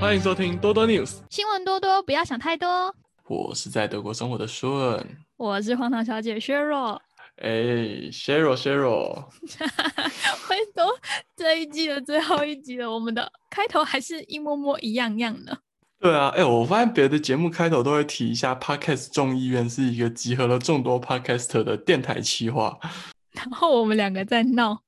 欢迎收听多多 News，新闻多多，不要想太多。我是在德国生活的顺。我是荒唐小姐削弱。哎，Cheryl Cheryl，回头这一季的最后一集了，我们的开头还是一模模一样样的。对啊，哎，我发现别的节目开头都会提一下，Podcast 众议院是一个集合了众多 Podcaster 的电台企划，然后我们两个在闹。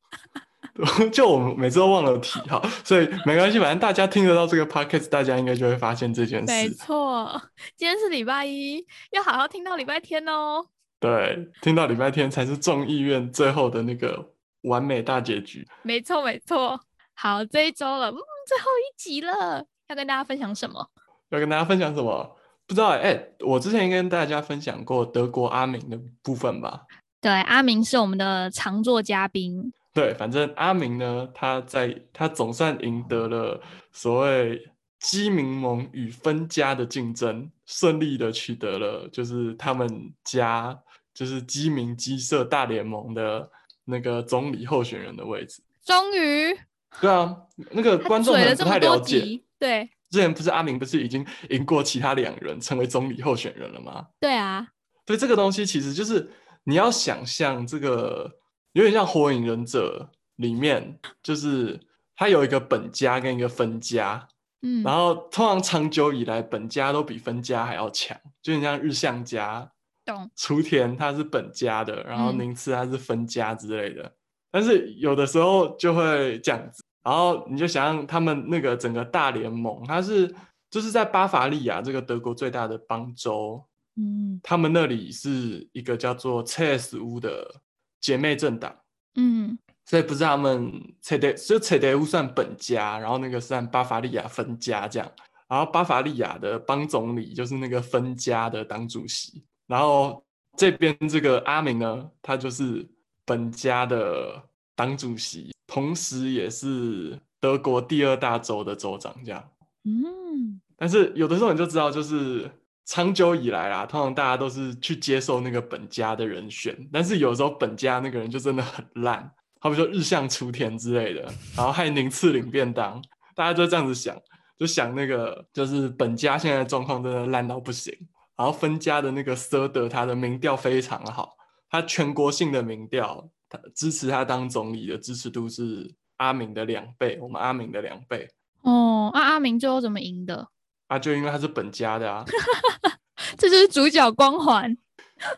就我们每次都忘了提 哈，所以没关系，反正大家听得到这个 podcast，大家应该就会发现这件事。没错，今天是礼拜一，要好好听到礼拜天哦。对，听到礼拜天才是众议院最后的那个完美大结局。没错，没错。好，这一周了，嗯，最后一集了，要跟大家分享什么？要跟大家分享什么？不知道哎，我之前跟大家分享过德国阿明的部分吧？对，阿明是我们的常驻嘉宾。对，反正阿明呢，他在他总算赢得了所谓基民盟与分家的竞争，顺利的取得了就是他们家就是基民基社大联盟的那个总理候选人的位置。终于，对啊，那个观众们不太了解，对，之前不是阿明不是已经赢过其他两人成为总理候选人了吗？对啊，对这个东西其实就是你要想象这个。有点像《火影忍者》里面，就是他有一个本家跟一个分家，嗯，然后通常长久以来本家都比分家还要强，就很像日向家，懂？雏田他是本家的，然后宁次他是分家之类的，但是有的时候就会这样子，然后你就想象他们那个整个大联盟，他是就是在巴伐利亚这个德国最大的邦州，嗯，他们那里是一个叫做 cs 屋的。姐妹政党，嗯，所以不是他们切德，就切德乌算本家，然后那个算巴伐利亚分家这样，然后巴伐利亚的邦总理就是那个分家的党主席，然后这边这个阿明呢，他就是本家的党主席，同时也是德国第二大州的州长这样，嗯，但是有的时候你就知道就是。长久以来啦，通常大家都是去接受那个本家的人选，但是有时候本家那个人就真的很烂，好比说日向雏田之类的，然后还有宁次领便当，大家就这样子想，就想那个就是本家现在状况真的烂到不行，然后分家的那个瑟德他的民调非常好，他全国性的民调，他支持他当总理的支持度是阿明的两倍，我们阿明的两倍。哦，那阿明最后怎么赢的？啊，就因为他是本家的啊，这就是主角光环，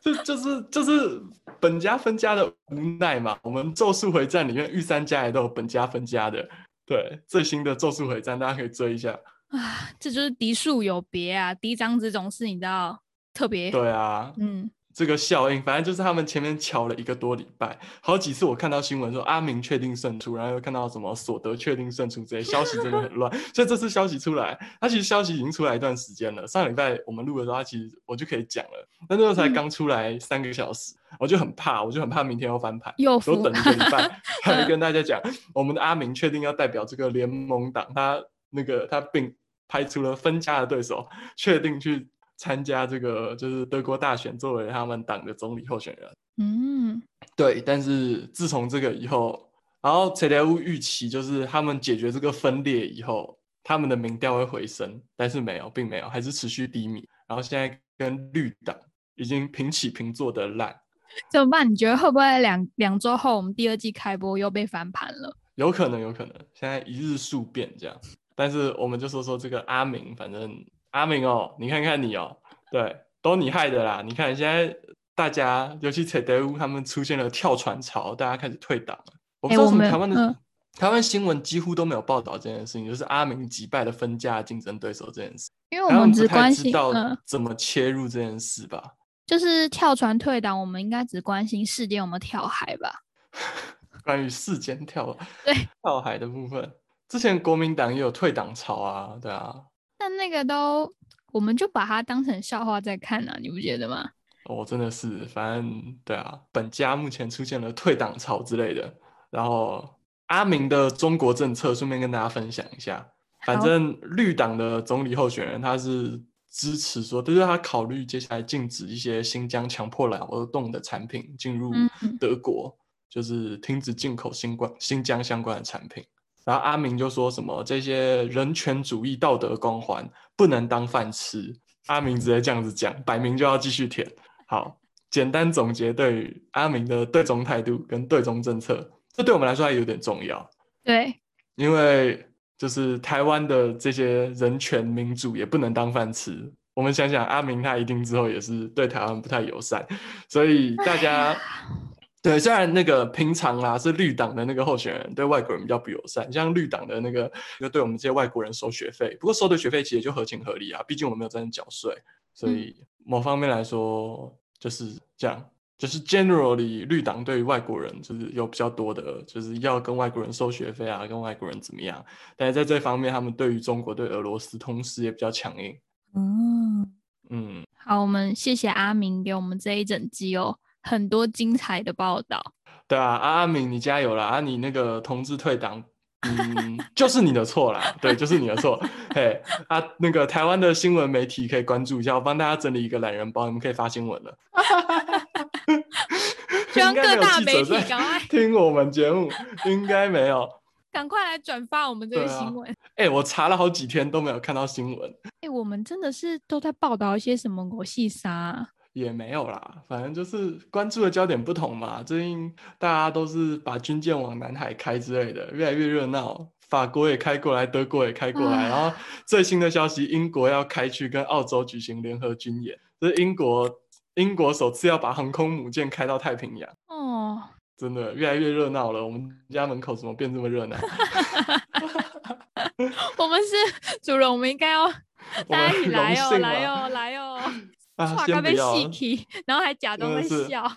这就是就是本家分家的无奈嘛。我们《咒术回战》里面御三家也都有本家分家的，对，最新的《咒术回战》大家可以追一下啊。这就是嫡庶有别啊，嫡长子总是你知道特别对啊，嗯。这个效应，反正就是他们前面瞧了一个多礼拜，好几次我看到新闻说阿明确定胜出，然后又看到什么所得确定胜出这些消息，真的很乱。所以这次消息出来，他其实消息已经出来一段时间了。上礼拜我们录的时候，他其实我就可以讲了，但那时候才刚出来三个小时，我就很怕，我就很怕明天要翻盘，又等一个礼拜，还跟大家讲，我们的阿明确定要代表这个联盟党，他那个他并排除了分家的对手，确定去。参加这个就是德国大选，作为他们党的总理候选人。嗯，对。但是自从这个以后，然后切德乌预期就是他们解决这个分裂以后，他们的民调会回升，但是没有，并没有，还是持续低迷。然后现在跟绿党已经平起平坐的烂，怎么办？你觉得会不会两两周后我们第二季开播又被翻盘了？有可能，有可能。现在一日数变这样，但是我们就说说这个阿明，反正。阿明哦，你看看你哦，对，都你害的啦！你看现在大家，尤其在德乌，他们出现了跳船潮，大家开始退党了。我不知道什么台湾的台湾新闻几乎都没有报道这件事情，就是阿明击败了分家竞争对手这件事。因为我们只关心怎么切入这件事吧。就是跳船退党，我们应该只关心事件有没有跳海吧？关于事件跳对跳海的部分，之前国民党也有退党潮啊，对啊。但那个都，我们就把它当成笑话在看呢，你不觉得吗？哦，真的是，反正对啊，本家目前出现了退党潮之类的。然后阿明的中国政策，顺便跟大家分享一下。反正绿党的总理候选人，他是支持说，就是他考虑接下来禁止一些新疆强迫劳动的产品进入德国，就是停止进口新冠新疆相关的产品。然后阿明就说什么这些人权主义道德光环不能当饭吃，阿明直接这样子讲，摆明就要继续舔。好，简单总结对于阿明的对中态度跟对中政策，这对我们来说还有点重要。对，因为就是台湾的这些人权民主也不能当饭吃。我们想想，阿明他一定之后也是对台湾不太友善，所以大家 对虽然那个平常啊是绿党的那个候选人对外国人比较不友善，像绿党的那个就对我们这些外国人收学费，不过收的学费其实就合情合理啊，毕竟我们没有在那缴税，所以某方面来说就是这样。就是 generally 绿党对于外国人就是有比较多的，就是要跟外国人收学费啊，跟外国人怎么样？但是在这方面，他们对于中国、对俄罗斯同时也比较强硬。嗯嗯，好，我们谢谢阿明给我们这一整集哦，很多精彩的报道。对啊，阿阿明你加油啦！啊，你那个同志退党，嗯，就是你的错啦，对，就是你的错。嘿，啊，那个台湾的新闻媒体可以关注一下，我帮大家整理一个懒人包，你们可以发新闻了。希望各大媒体在赶快听我们节目，应该没有。赶快来转发我们这个新闻。哎、我查了好几天都没有看到新闻，哎、我们真的是都在报道一些什么国戏杀啊、也没有啦。反正就是关注的焦点不同嘛。最近大家都是把军舰往南海开之类的，越来越热闹。法国也开过来，德国也开过来，然后最新的消息，英国要开去跟澳洲举行联合军演，这是英国英国首次要把航空母舰开到太平洋。哦，真的越来越热闹了，我们家门口怎么变这么热闹？我们是主人，我们应该要 大家一起来哦，来哦，来哦，啊，先不要。然后还假装在笑。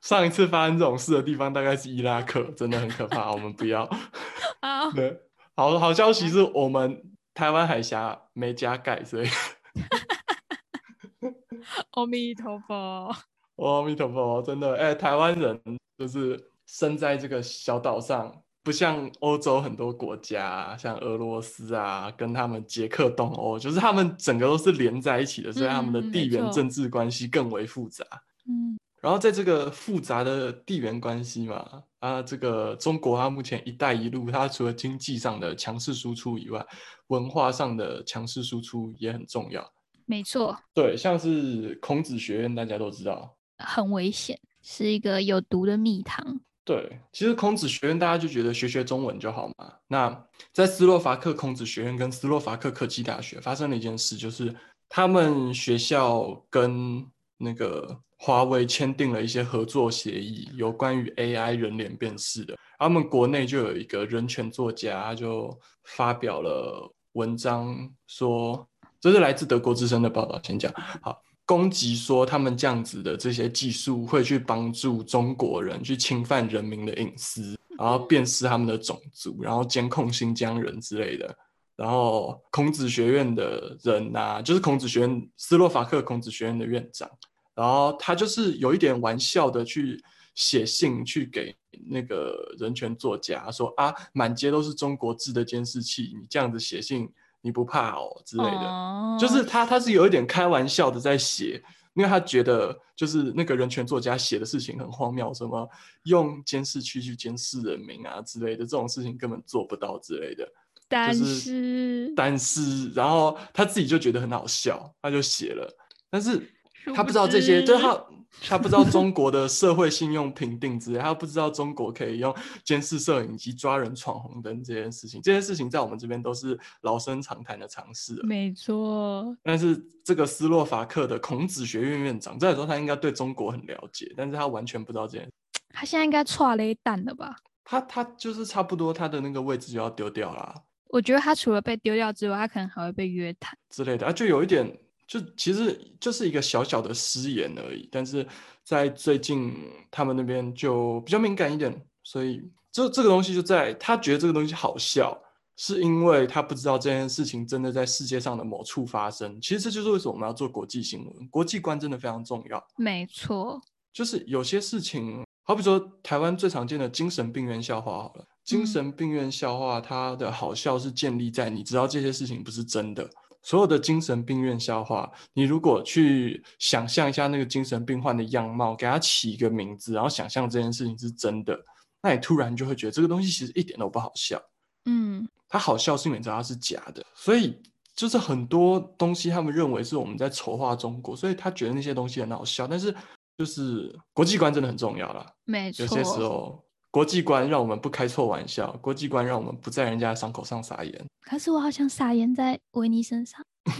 上一次发生这种事的地方大概是伊拉克，真的很可怕，我们不要。啊，对，好好消息是我们台湾海峡没加盖，所以 阿弥陀佛。阿弥陀佛，真的，哎、台湾人就是生在这个小岛上，不像欧洲很多国家，像俄罗斯啊，跟他们捷克、东欧，就是他们整个都是连在一起的，所以他们的嗯地缘政治关系更为复杂。嗯，然后在这个复杂的地缘关系嘛，啊，这个中国它目前“一带一路”，它除了经济上的强势输出以外，文化上的强势输出也很重要。没错，对，像是孔子学院，大家都知道。很危险，是一个有毒的蜜糖。对，其实孔子学院大家就觉得学学中文就好嘛。那在斯洛伐克孔子学院跟斯洛伐克科技大学发生了一件事，就是他们学校跟那个华为签订了一些合作协议，有关于 AI 人脸辨识的。他们国内就有一个人权作家，就发表了文章说，这是来自德国之声的报道。先讲好。攻击说他们这样子的这些技术会去帮助中国人去侵犯人民的隐私，然后辨识他们的种族，然后监控新疆人之类的。然后孔子学院的人呐、就是孔子学院斯洛伐克孔子学院的院长，然后他就是有一点玩笑的去写信去给那个人权作家说啊，满街都是中国制的监视器，你这样子写信你不怕哦之类的。哦就是他他是有一点开玩笑的在写，因为他觉得就是那个人权作家写的事情很荒谬，什么用监视器去监视人民啊之类的，这种事情根本做不到之类的。但就是是但是，然后他自己就觉得很好笑，他就写了，但是他不知道这些，就是他他不知道中国的社会信用评定之类，他不知道中国可以用监视摄影机抓人闯红灯这件事情，这件事情在我们这边都是老生常谈的常识。没错，但是这个斯洛伐克的孔子学院院长，照理说他应该对中国很了解，但是他完全不知道这件事。他现在应该踹了一蛋了吧？他他就是差不多他的那个位置就要丢掉啦我觉得他除了被丢掉之外，他可能还会被约谈。之类的，啊，就有一点，就其实就是一个小小的失言而已。但是在最近他们那边就比较敏感一点，所以这这个东西就在他觉得这个东西好笑，是因为他不知道这件事情真的在世界上的某处发生。其实这就是为什么我们要做国际新闻，国际观真的非常重要。没错，就是有些事情，好比说台湾最常见的精神病院笑话好了，精嗯神病院笑话它的好笑是建立在你知道这些事情不是真的。所有的精神病院笑话，你如果去想象一下那个精神病患的样貌，给他起一个名字，然后想象这件事情是真的，那你突然就会觉得这个东西其实一点都不好笑。嗯，它好笑是因为你知道它是假的，所以就是很多东西他们认为是我们在筹划中国，所以他觉得那些东西很好笑。但是就是国际观真的很重要啦，没错。有些时候国际观让我们不开错玩笑，国际观让我们不在人家的伤口上撒盐。可是我好想撒盐在维尼身上。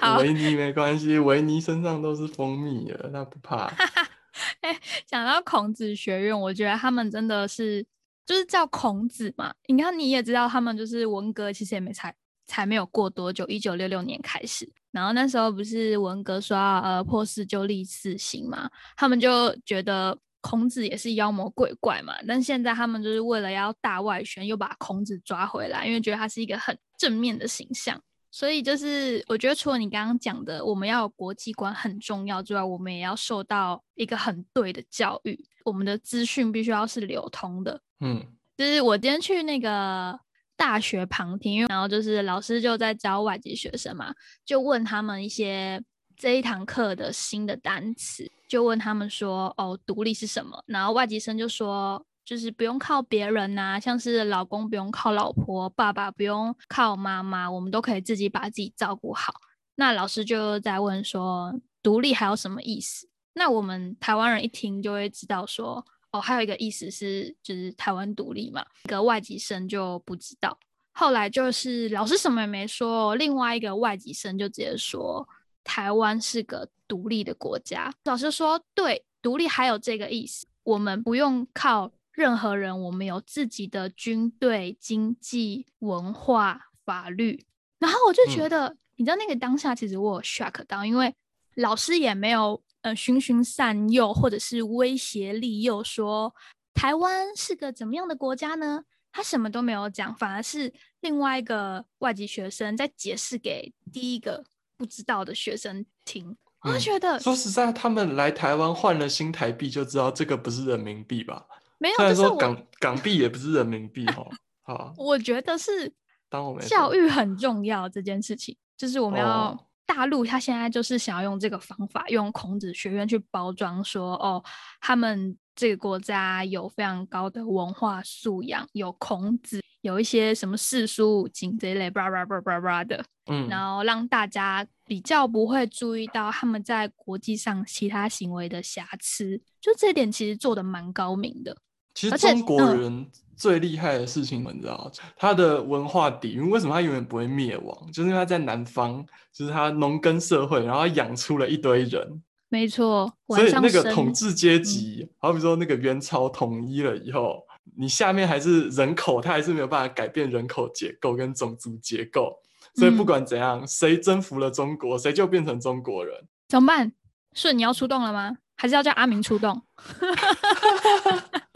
好维尼没关系，维尼身上都是蜂蜜的，他不怕。哎，讲到孔子学院，我觉得他们真的是就是叫孔子嘛。你看你也知道，他们就是文革，其实也没才才没有过多久，一九六六年开始。然后那时候不是文革说要呃破四就立四新嘛，他们就觉得孔子也是妖魔鬼怪嘛。但现在他们就是为了要大外宣，又把孔子抓回来，因为觉得他是一个很正面的形象。所以就是我觉得，除了你刚刚讲的我们要有国际观很重要之外，我们也要受到一个很对的教育。我们的资讯必须要是流通的。嗯，就是我今天去那个大学旁听，然后就是老师就在教外籍学生嘛，就问他们一些这一堂课的新的单词，就问他们说：“哦，独立是什么？”然后外籍生就说。就是不用靠别人呐，像是老公不用靠老婆，爸爸不用靠妈妈，我们都可以自己把自己照顾好。那老师就在问说，独立还有什么意思？那我们台湾人一听就会知道说，哦，还有一个意思是就是台湾独立嘛。一个外籍生就不知道。后来就是老师什么也没说，另外一个外籍生就直接说，台湾是个独立的国家。老师说，对，独立还有这个意思，我们不用靠。任何人，我们有自己的军队、经济、文化、法律。然后我就觉得，你知道那个当下，其实我有 shock 到，因为老师也没有呃循循善诱，或者是威胁利诱，说台湾是个怎么样的国家呢？他什么都没有讲，反而是另外一个外籍学生在解释给第一个不知道的学生听。我就觉得，说实在，他们来台湾换了新台币，就知道这个不是人民币吧？没有，虽然说港港币也不是人民币哦，好，我觉得是当我们教育很重要这件事情，就是我们要大陆他现在就是想要用这个方法，用孔子学院去包装说哦，他们这个国家有非常高的文化素养，有孔子，有一些什么四书五经这一类，叭叭叭叭叭的，嗯，然后让大家比较不会注意到他们在国际上其他行为的瑕疵，就这点其实做的蛮高明的。其实中国人最厉害的事情，你知道，他的文化底蕴为什么他永远不会灭亡？就是因为他在南方，就是他农耕社会，然后养出了一堆人。没错，所以那个统治阶级，好比说那个元朝统一了以后，你下面还是人口，他还是没有办法改变人口结构跟种族结构。所以不管怎样，谁征服了中国，谁就变成中国人。怎么办？顺，你要出动了吗？还是要叫阿明出动？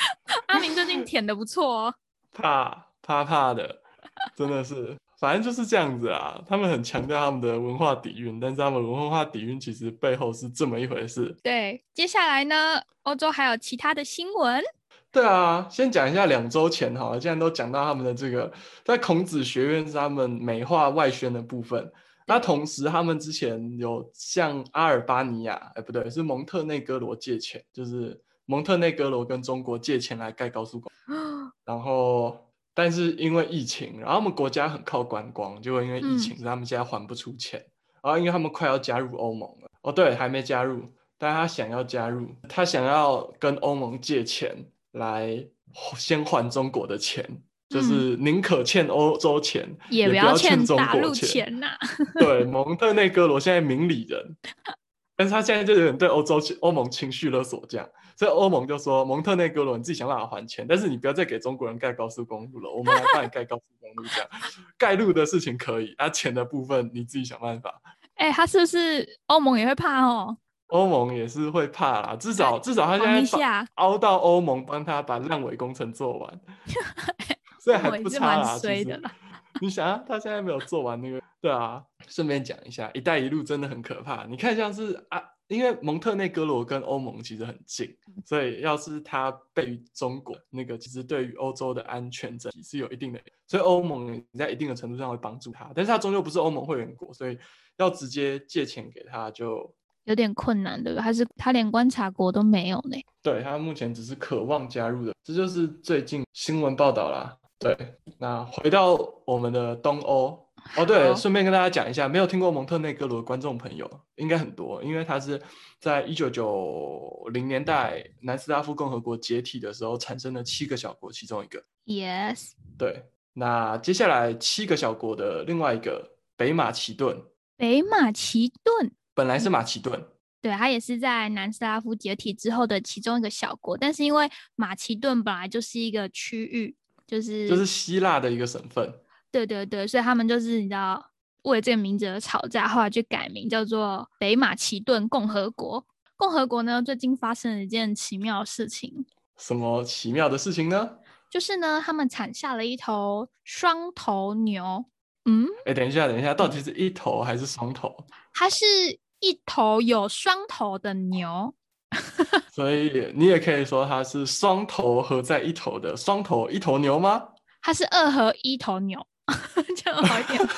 阿明最近舔的不错哦，怕怕怕的，真的是，反正就是这样子啊。他们很强调他们的文化底蕴，但是他们文化底蕴其实背后是这么一回事。对，接下来呢，欧洲还有其他的新闻。对啊，先讲一下两周前好了，既然都讲到他们的这个，在孔子学院是他们美化外宣的部分。那同时，他们之前有向阿尔巴尼亚，哎，不对，是蒙特内哥罗借钱，就是。蒙特内哥罗跟中国借钱来盖高速公路，然后但是因为疫情，然后他们国家很靠观光，就会因为疫情，他们现在还不出钱。然后因为他们快要加入欧盟了，哦对，还没加入，但他想要加入，他想要跟欧盟借钱来先还中国的钱，就是宁可欠欧洲钱，也不要欠中国钱呐。对，蒙特内哥罗现在明理人，但是他现在就有点对欧洲欧盟情绪勒索这样。所以欧盟就说：“蒙特内哥罗，你自己想办法还钱，但是你不要再给中国人盖高速公路了，我们来帮你盖高速公路。这样盖路的事情可以，啊，钱的部分你自己想办法。”哎，他是不是欧盟也会怕哦？欧盟也是会怕啦，至少至少他现在熬到欧盟帮他把烂尾工程做完，所以还不差啦。其实你想啊，他现在没有做完那个，对啊。顺便讲一下，“一带一路”真的很可怕。你看，像是啊。因为蒙特内哥罗跟欧盟其实很近，所以要是它被中国那个，其实对于欧洲的安全整体是有一定的，所以欧盟在一定的程度上会帮助它，但是它终究不是欧盟会员国，所以要直接借钱给他就有点困难的，还是他连观察国都没有呢。对他目前只是渴望加入的，这就是最近新闻报道啦。对，那回到我们的东欧。哦，对，顺便跟大家讲一下，没有听过蒙特内哥罗的观众朋友应该很多，因为他是在一九九零年代南斯拉夫共和国解体的时候产生的七个小国其中一个。Yes。对，那接下来七个小国的另外一个北马其顿。北马其顿本来是马其顿，对，它也是在南斯拉夫解体之后的其中一个小国，但是因为马其顿本来就是一个区域，就是就是希腊的一个省份。对对对，所以他们就是你知道为这个名字而吵架，后来就改名叫做北马其顿共和国。共和国呢，最近发生了一件奇妙的事情。什么奇妙的事情呢？就是呢，他们产下了一头双头牛。嗯，哎，等一下，等一下，到底是一头还是双头？它是一头有双头的牛。所以你也可以说它是双头合在一头的双头一头牛吗？它是二合一头牛。这样好一点，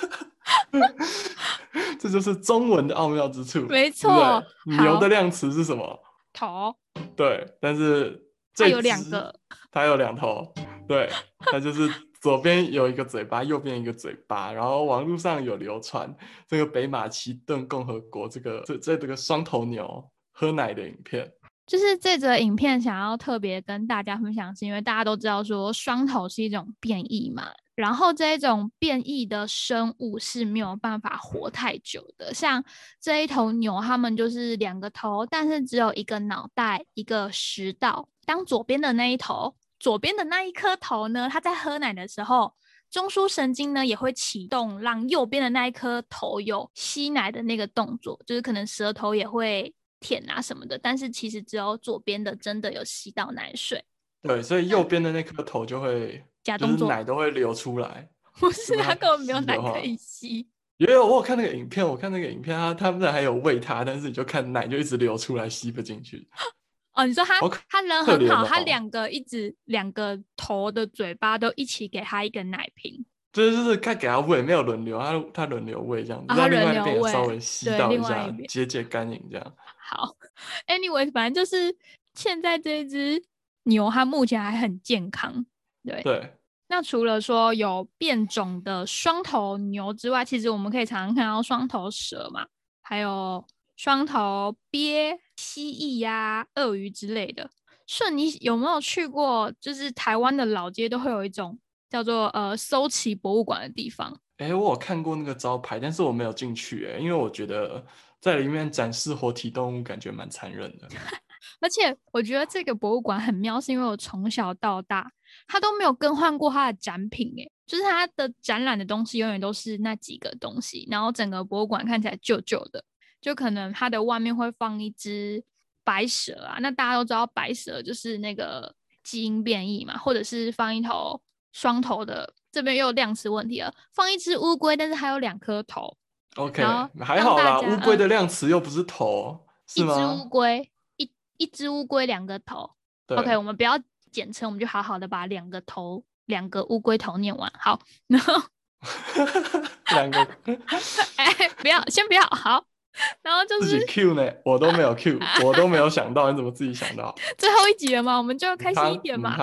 这就是中文的奥妙之处。没错，牛的量词是什么？头。对，但是它有两个，它有两头。对，它就是左边有一个嘴巴，右边一个嘴巴。然后网络上有流传这个北马其顿共和国这个这这这个双头牛喝奶的影片。就是这则影片想要特别跟大家分享，是因为大家都知道说双头是一种变异嘛。然后这一种变异的生物是没有办法活太久的，像这一头牛，它们就是两个头，但是只有一个脑袋，一个食道。当左边的那一头，左边的那一颗头呢，它在喝奶的时候，中枢神经呢也会启动，让右边的那一颗头有吸奶的那个动作，就是可能舌头也会舔啊什么的。但是其实只有左边的真的有吸到奶水。对，所以右边的那颗头就会。假动作，奶都会流出来。不是，他根本没有奶可以吸。也有，我有看那个影片，我看那个影片，他他们还有喂他，但是你就看奶就一直流出来，吸不进去。哦，你说他他人很好，他两个一直两个头的嘴巴都一起给他一个奶瓶。对，就是看给他喂，没有轮流，他他轮流喂这样子，让另外一边稍微吸到一下，解解干瘾这样。好，anyway，反正就是现在这只牛，它目前还很健康。对，那除了说有变种的双头牛之外，其实我们可以常常看到双头蛇嘛，还有双头鳖、蜥蜴呀、鳄鱼之类的。顺，你有没有去过？就是台湾的老街都会有一种叫做呃搜奇博物馆的地方。哎，我有看过那个招牌，但是我没有进去，哎，因为我觉得在里面展示活体动物，感觉蛮残忍的。而且我觉得这个博物馆很妙，是因为我从小到大。它都没有更换过它的展品，哎，就是它的展览的东西永远都是那几个东西，然后整个博物馆看起来旧旧的，就可能它的外面会放一只白蛇啊，那大家都知道白蛇就是那个基因变异嘛，或者是放一头双头的，这边又有量词问题了，放一只乌龟，但是还有两颗头，OK，还好啦，乌龟的量词又不是头，一只乌龟一一只乌龟两个头，OK，我们不要。简称，我们就好好的把两个头、两个乌龟头念完。好，然后 两个，哎，不要，先不要。好，然后就是自己 Q 呢，我都没有 Q，我都没有想到，你怎么自己想到？最后一集了嘛，我们就开心一点嘛。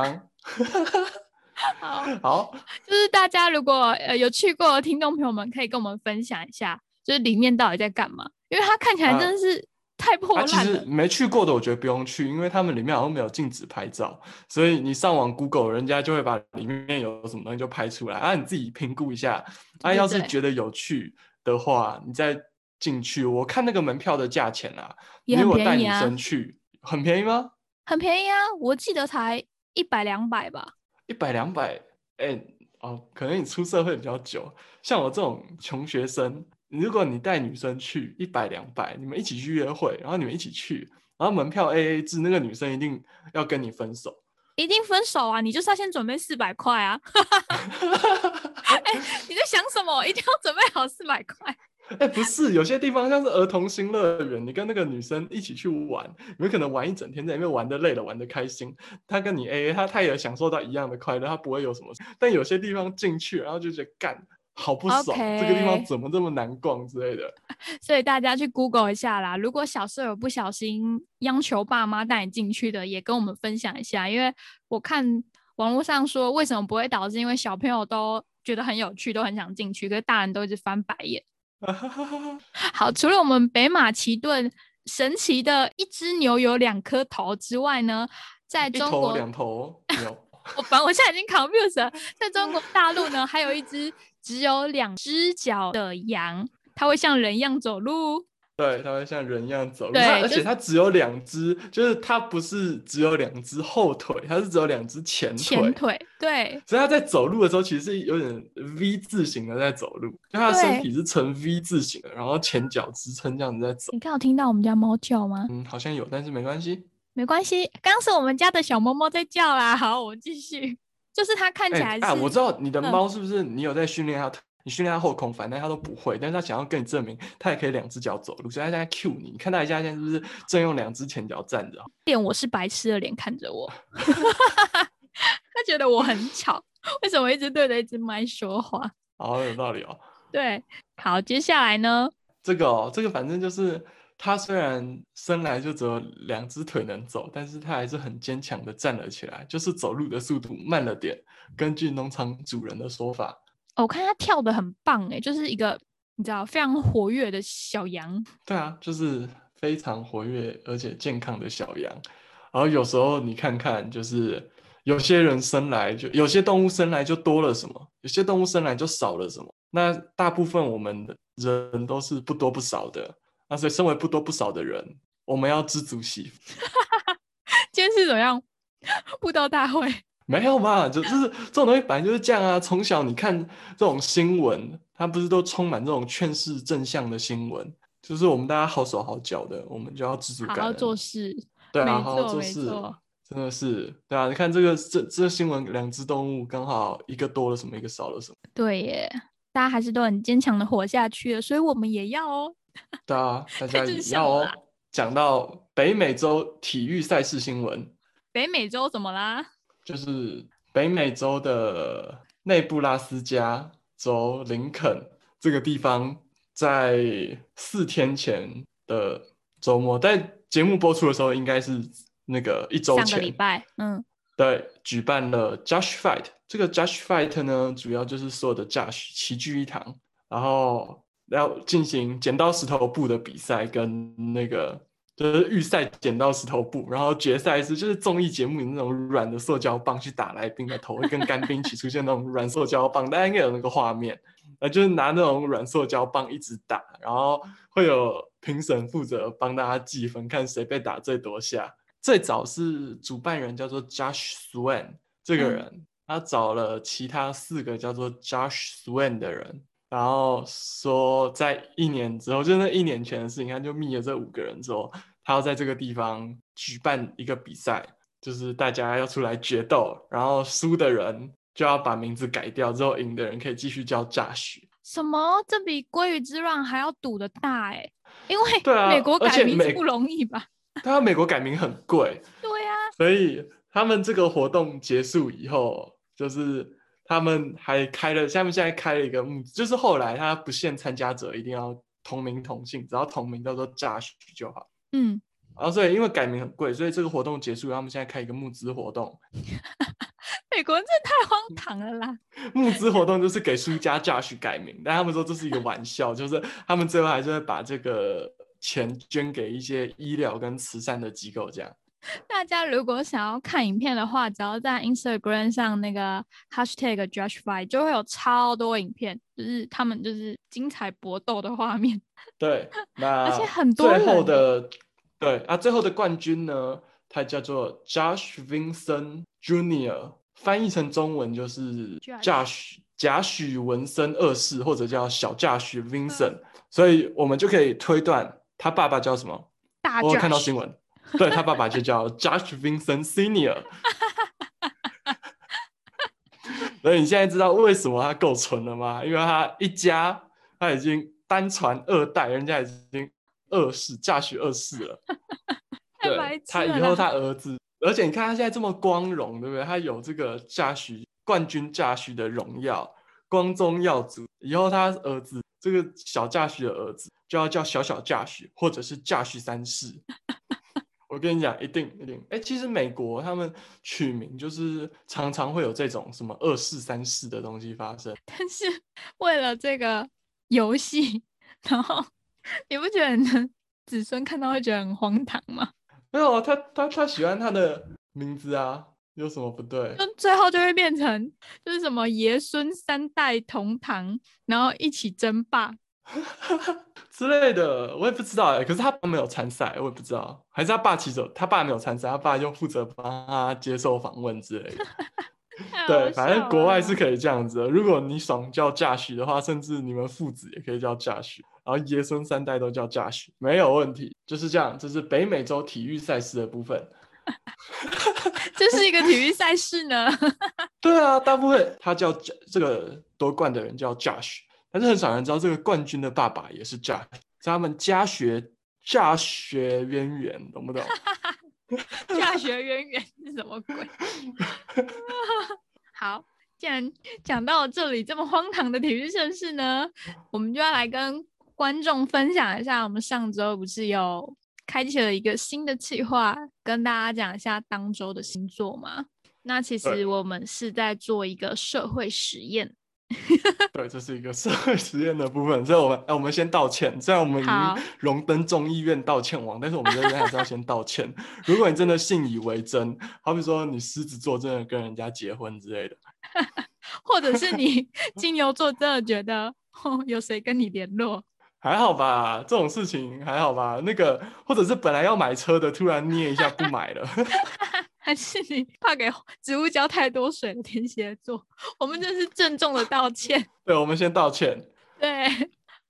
好，好，就是大家如果呃有去过的听众朋友们，可以跟我们分享一下，就是里面到底在干嘛？因为它看起来真的是。太破烂了。其实没去过的，我觉得不用去，因为他们里面好像没有禁止拍照，所以你上网 Google，人家就会把里面有什么东西就拍出来，啊，你自己评估一下。啊，要是觉得有趣的话，你再进去。我看那个门票的价钱啊，如果带女生去，很便宜吗？很便宜啊，我记得才一百两百吧。一百两百，哎，哦，可能你出社会比较久，像我这种穷学生。如果你带女生去一百两百，你们一起去约会，然后你们一起去，然后门票 A A 制，那个女生一定要跟你分手，一定分手啊！你就是要先准备四百块啊！哈哈哈哎，你在想什么？一定要准备好四百块？哎，不是，有些地方像是儿童新乐园，你跟那个女生一起去玩，你们可能玩一整天，在里面玩的累了，玩的开心，她跟你 A A，她她也享受到一样的快乐，她不会有什么。但有些地方进去，然后就觉得干。好不爽这个地方怎么这么难逛之类的。所以大家去 Google 一下啦。如果小时候有不小心央求爸妈带你进去的，也跟我们分享一下，因为我看网络上说为什么不会导致，因为小朋友都觉得很有趣，都很想进去，可是大人都一直翻白眼。好，除了我们北马其顿神奇的一只牛有两颗头之外呢，在中国，两头 牛，我反正我现在已经 confused 了，在中国大陆呢，还有一只只有两只脚的羊，它会像人一样走路。对，它会像人一样走路，而且它只有两只，就是它不是只有两只后腿，它是只有两只前腿。前腿，对，所以它在走路的时候，其实是有点 V 字形的在走路，就它的身体是呈 V 字形的，然后前脚支撑这样子在走。你刚有听到我们家猫叫吗？嗯，好像有，但是没关系。没关系，刚刚是我们家的小猫猫在叫啦。好，我们继续，就是它看起来啊，我知道你的嗯猫是不是你有在训练它？你训练他后空翻，但他都不会，但是他想要跟你证明他也可以两只脚走路，所以他现在 Q 你。你看他一下现在是不是正用两只前脚站着？脸我是白痴的脸看着我，他觉得我很吵，为什么一直对着一只麦说话？好有道理哦。对，好，接下来呢？这个哦，这个反正就是他虽然生来就只有两只腿能走，但是他还是很坚强的站了起来，就是走路的速度慢了点。根据农场主人的说法，哦我看他跳的很棒诶，就是一个你知道非常活跃的小羊。对啊，就是非常活跃而且健康的小羊。然后有时候你看看，就是有些人生来就有些动物生来就多了什么，有些动物生来就少了什么。那大部分我们的人都是不多不少的，那所以身为不多不少的人，我们要知足惜福。今天是怎么样？布道大会。没有嘛，就就是这种东西本来就是这样啊。从小你看这种新闻，它不是都充满这种劝世正向的新闻，就是我们大家好手好脚的，我们就要知足感恩。好好做事，对啊，没好好做事，真的是对啊。你看这个这这新闻，两只动物刚好一个多了什么，一个少了什么。对耶，大家还是都很坚强的活下去了，所以我们也要哦。对啊，大家 也要哦。讲到北美洲体育赛事新闻，北美洲怎么啦？就是北美洲的内布拉斯加州林肯这个地方，在四天前的周末，在节目播出的时候，应该是那个一周上前，个礼拜，嗯，对，举办了 Judge Fight。这个 Judge Fight 呢，主要就是所有的 Judge 齐聚一堂，然后要进行剪刀石头布的比赛，跟那个就是预赛剪刀石头布，然后决赛是就是综艺节目里那种软的塑胶棒去打来宾的头，会跟干冰一起出现那种软塑胶棒，大家应该有那个画面。呃，就是拿那种软塑胶棒一直打，然后会有评审负责帮大家计分，看谁被打最多下。最早是主办人叫做 Josh Swan 这个嗯人，他找了其他四个叫做 Josh Swan 的人，然后说在一年之后，就那一年前的事情，他就密了这五个人之后，他要在这个地方举办一个比赛，就是大家要出来决斗，然后输的人就要把名字改掉，之后赢的人可以继续叫 Josh。什么？这比鲑鱼之乱还要赌的大哎、因为对啊美国改名字不容易吧？但他美国改名很贵，对啊，所以他们这个活动结束以后，就是他们还开了，他们现在开了一个募，就是后来他不限参加者一定要同名同姓，只要同名叫做 Josh 就好。嗯，然后所以因为改名很贵，所以这个活动结束，他们现在开一个募资活动。美国人真的太荒唐了啦！募资活动就是给输家 Josh 改名，但他们说这是一个玩笑，就是他们最后还是会把这个钱捐给一些医疗跟慈善的机构，这样。大家如果想要看影片的话，只要在 Instagram 上那个 Hashtag Josh Fight 就会有超多影片，就是他们就是精彩搏斗的画面。对，那而且很多最后人的对啊，最后的冠军呢，他叫做 Josh Vincent Junior，翻译成中文就是 Josh Josh 贾许文森二世，或者叫小贾许 Vincent，、所以我们就可以推断他爸爸叫什么。大我看到新闻，对他爸爸就叫 Josh Vincent Senior。所以你现在知道为什么他够纯了吗？因为他一家他已经单传二代，人家已经二世嫁娶二世了。太白对，痴他以后他儿子，而且你看他现在这么光荣，对不对？他有这个嫁娶冠军嫁娶的荣耀，光宗耀祖，以后他儿子这个小驾许的儿子就要叫小小驾许，或者是驾许三世。我跟你讲，一定一定。哎，其实美国他们取名就是常常会有这种什么二世三世的东西发生。但是为了这个游戏，然后你不觉得你的子孙看到会觉得很荒唐吗？没有，他他他喜欢他的名字啊，有什么不对？就最后就会变成就是什么爷孙三代同堂，然后一起争霸。之类的，我也不知道哎。可是他没有参赛，我也不知道，还是他爸骑手，他爸没有参赛，他爸就负责帮他接受访问之类的。对，反正国外是可以这样子的。如果你爽叫驾许的话，甚至你们父子也可以叫驾许，然后爷孙三代都叫驾许，没有问题。就是这样，这是北美洲体育赛事的部分。这是一个体育赛事呢？对啊，大部分他叫这个夺冠的人叫驾许。但是很少人知道，这个冠军的爸爸也是驾，他们家学家学渊源，懂不懂？家学渊源是什么鬼？好，既然讲到这里这么荒唐的体育盛事呢，我们就要来跟观众分享一下，我们上周不是有开启了一个新的计划，跟大家讲一下当周的星座吗？那其实我们是在做一个社会实验。对，这是一个社会实验的部分，所以我们哎，我们先道歉。虽然我们已经荣登众议院道歉王，但是我们这边还是要先道歉。如果你真的信以为真，好比说你狮子座真的跟人家结婚之类的，或者是你 金牛座真的觉得有谁跟你联络，还好吧？这种事情还好吧？那个，或者是本来要买车的，突然捏一下不买了。还是你怕给 植物浇太多水的天蝎座，我们这是郑重的道歉。对，我们先道歉。对，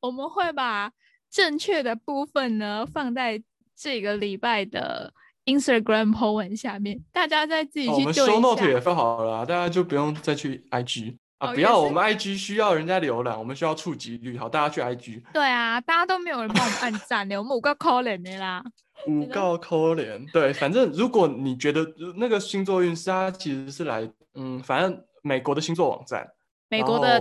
我们会把正确的部分呢放在这个礼拜的 Instagram po 文下面，大家再自己去。我们 show note 也放好了，大家就不用再去 IG 啊，不要我们 IG 需要人家浏览，我们需要触及率，好，大家去 IG。对啊，大家都没有人帮我们按赞呢，我们五个 call 人的啦。五告扣连，对，反正如果你觉得那个星座运势，它其实是来，嗯，反正美国的星座网站，美国的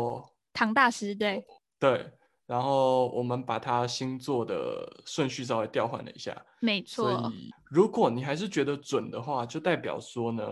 唐大师，对，对，然后我们把它星座的顺序稍微调换了一下，没错。所以如果你还是觉得准的话，就代表说呢，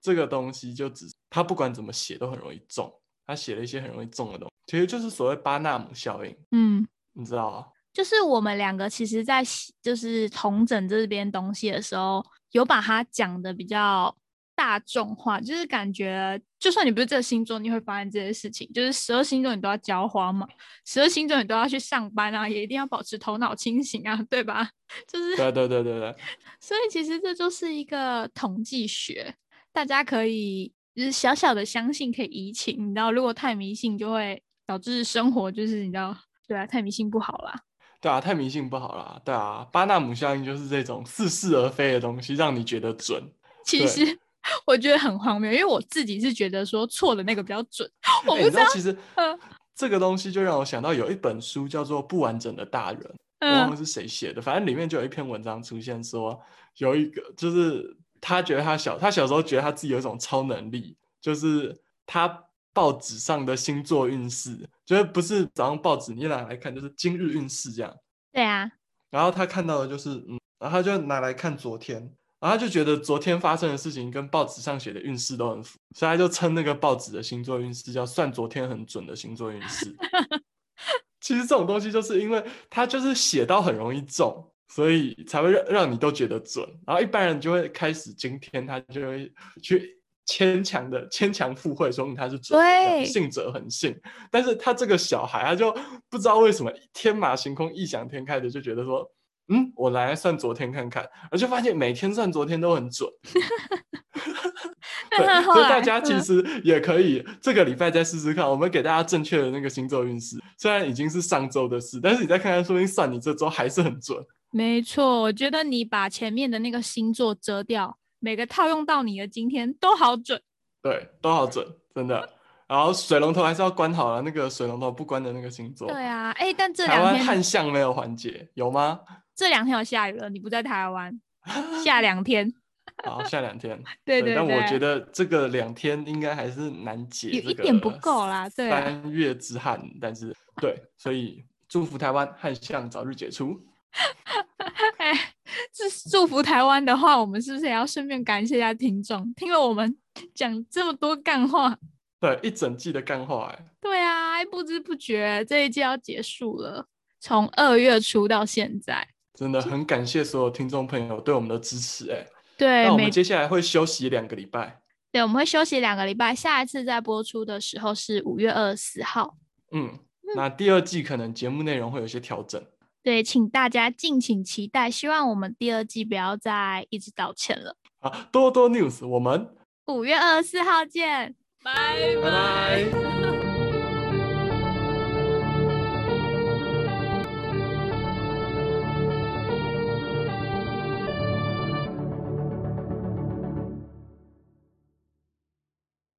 这个东西就只它不管怎么写都很容易中，它写了一些很容易中的东西，其实就是所谓巴纳姆效应，嗯，你知道啊？就是我们两个其实，在就是同整这边东西的时候，有把它讲的比较大众化，就是感觉就算你不是这个星座，你会发现这些事情，就是十二星座你都要浇花嘛，十二星座你都要去上班啊，也一定要保持头脑清醒啊，对吧？就是对对对对对。所以其实这就是一个统计学，大家可以就是小小的相信，可以移情，你知道，如果太迷信就会导致生活就是你知道，对啊，太迷信不好啦。对啊，太迷信不好啦。对啊，巴纳姆效应就是这种似是而非的东西，让你觉得准。其实我觉得很荒谬，因为我自己是觉得说错的那个比较准。我不知道，其实这个东西就让我想到有一本书叫做《不完整的大人》，我忘了是谁写的，反正里面就有一篇文章出现说，有一个就是他觉得他小，他小时候觉得他自己有一种超能力，就是他。报纸上的星座运势，就是不是早上报纸你拿来看，就是今日运势这样。对啊。然后他看到的就是，嗯，然后他就拿来看昨天，然后他就觉得昨天发生的事情跟报纸上写的运势都很符，所以他就称那个报纸的星座运势叫算昨天很准的星座运势。其实这种东西就是因为他就是写到很容易中，所以才会让让你都觉得准。然后一般人就会开始今天他就会去。牵强的牵强附会，说明他是准，信者恒信。但是他这个小孩，他就不知道为什么天马行空、异想天开的，就觉得说，嗯，我来算昨天看看，而且发现每天算昨天都很准。对，所以大家其实也可以这个礼拜再试试看，我们给大家正确的那个星座运势。虽然已经是上周的事，但是你再看看，说不定算你这周还是很准。没错，我觉得你把前面的那个星座遮掉。每个套用到你的今天都好准，对，都好准，真的。然后水龙头还是要关好了，那个水龙头不关的那个星座。对啊，哎，但这两天旱象没有缓解，有吗？这两天有下雨了，你不在台湾，下两天。好，下两天。对对但我觉得这个两天应该还是难解，有一点不够啦对啊三月之旱，但是对，所以祝福台湾旱象早日解除。哎，这祝福台湾的话，我们是不是也要顺便感谢一下听众？听了我们讲这么多干话，对，一整季的干话、哎，对啊，不知不觉这一季要结束了，从二月初到现在，真的很感谢所有听众朋友对我们的支持、哎，对，那我们接下来会休息两个礼拜。对我们会休息两个礼拜，下一次再播出的时候是五月二十四号。嗯，那第二季可能节目内容会有一些调整。对，请大家敬请期待。希望我们第二季不要再一直道歉了。好，多多 news，我们五月二十四号见，拜拜拜。